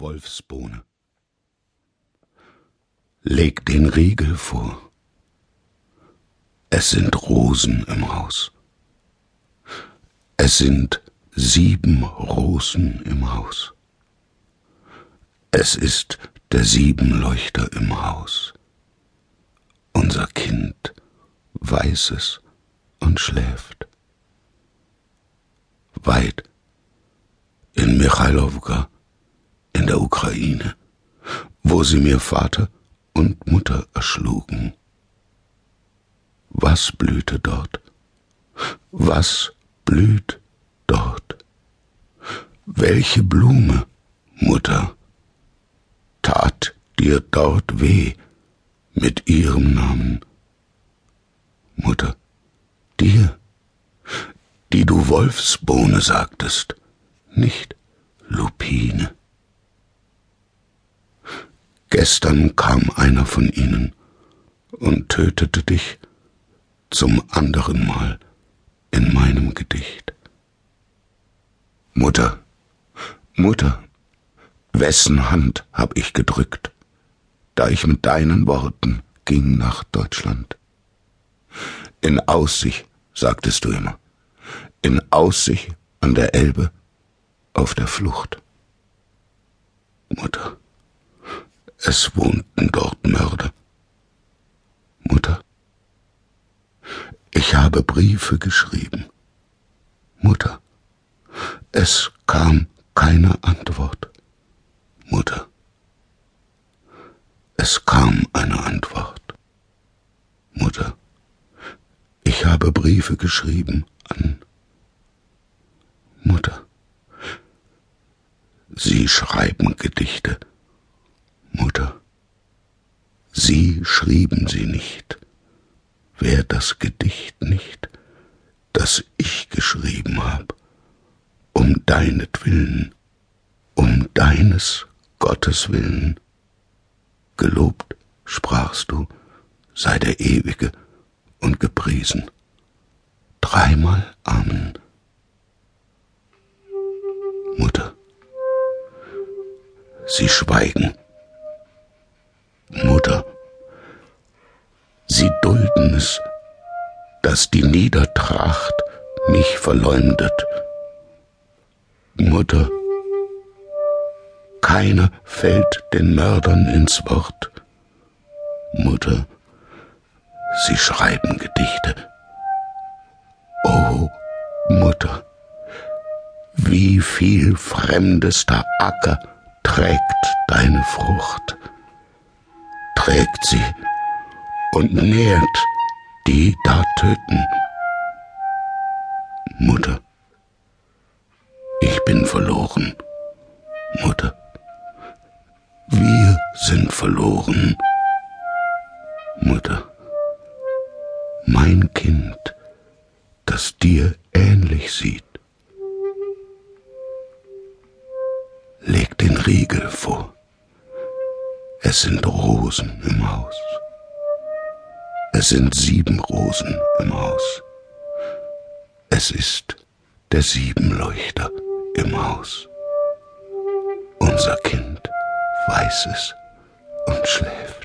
Wolfsbohne. Leg den Riegel vor. Es sind Rosen im Haus. Es sind sieben Rosen im Haus. Es ist der Siebenleuchter im Haus. Unser Kind weiß es und schläft. Weit in Michailowka der Ukraine, wo sie mir Vater und Mutter erschlugen. Was blühte dort? Was blüht dort? Welche Blume, Mutter, tat dir dort weh mit ihrem Namen? Mutter, dir, die du Wolfsbohne sagtest, nicht Lupine. Gestern kam einer von ihnen und tötete dich zum anderen Mal in meinem Gedicht. Mutter, Mutter, wessen Hand hab ich gedrückt, da ich mit deinen Worten ging nach Deutschland? In Aussicht, sagtest du immer, in Aussicht an der Elbe auf der Flucht. Mutter, es wohnten dort Mörder. Mutter, ich habe Briefe geschrieben. Mutter, es kam keine Antwort. Mutter, es kam eine Antwort. Mutter, ich habe Briefe geschrieben an Mutter. Sie schreiben Gedichte Mutter, Sie schrieben sie nicht, wär das Gedicht nicht, das ich geschrieben hab, um deinetwillen, um deines Gottes willen. Gelobt, sprachst du, sei der Ewige und gepriesen. Dreimal Amen. Mutter, sie schweigen. Mutter, es, dass die Niedertracht mich verleumdet. Mutter, keiner fällt den Mördern ins Wort. Mutter, sie schreiben Gedichte. O Mutter, wie viel fremdester Acker trägt deine Frucht trägt sie und nährt die da töten. Mutter, ich bin verloren. Mutter, wir sind verloren. Mutter, mein Kind, das dir ähnlich sieht, leg den Riegel vor. Es sind Rosen im Haus. Es sind sieben Rosen im Haus. Es ist der Siebenleuchter im Haus. Unser Kind weiß es und schläft.